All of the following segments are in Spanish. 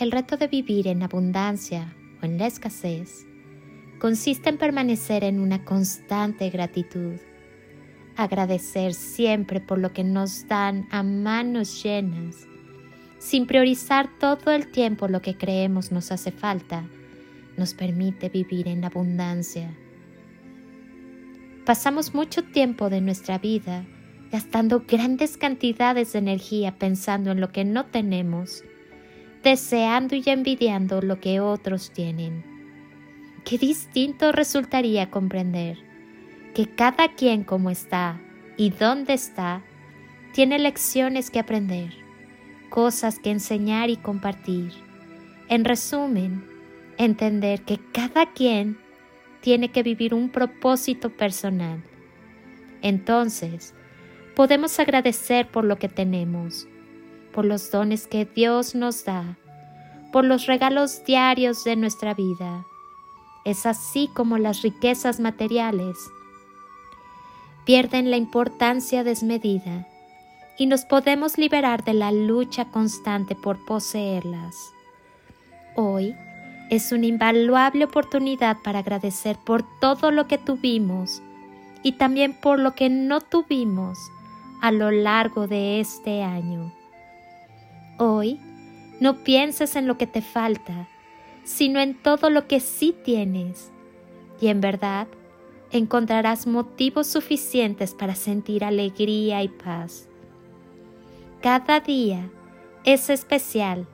El reto de vivir en abundancia o en la escasez consiste en permanecer en una constante gratitud, agradecer siempre por lo que nos dan a manos llenas, sin priorizar todo el tiempo lo que creemos nos hace falta, nos permite vivir en abundancia. Pasamos mucho tiempo de nuestra vida gastando grandes cantidades de energía pensando en lo que no tenemos, deseando y envidiando lo que otros tienen. Qué distinto resultaría comprender que cada quien como está y dónde está, tiene lecciones que aprender, cosas que enseñar y compartir. En resumen, entender que cada quien tiene que vivir un propósito personal. Entonces, podemos agradecer por lo que tenemos, por los dones que Dios nos da, por los regalos diarios de nuestra vida. Es así como las riquezas materiales pierden la importancia desmedida y nos podemos liberar de la lucha constante por poseerlas. Hoy es una invaluable oportunidad para agradecer por todo lo que tuvimos y también por lo que no tuvimos a lo largo de este año. Hoy no pienses en lo que te falta, sino en todo lo que sí tienes. Y en verdad encontrarás motivos suficientes para sentir alegría y paz. Cada día es especial,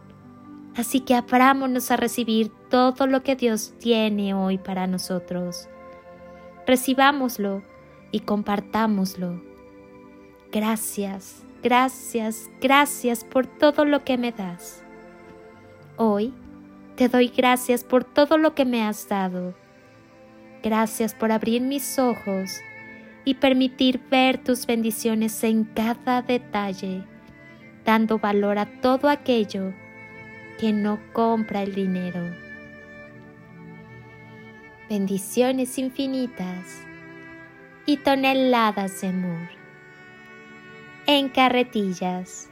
así que abrámonos a recibir todo lo que Dios tiene hoy para nosotros. Recibámoslo y compartámoslo. Gracias, gracias, gracias por todo lo que me das. Hoy te doy gracias por todo lo que me has dado. Gracias por abrir mis ojos y permitir ver tus bendiciones en cada detalle, dando valor a todo aquello que no compra el dinero. Bendiciones infinitas y toneladas de amor en carretillas.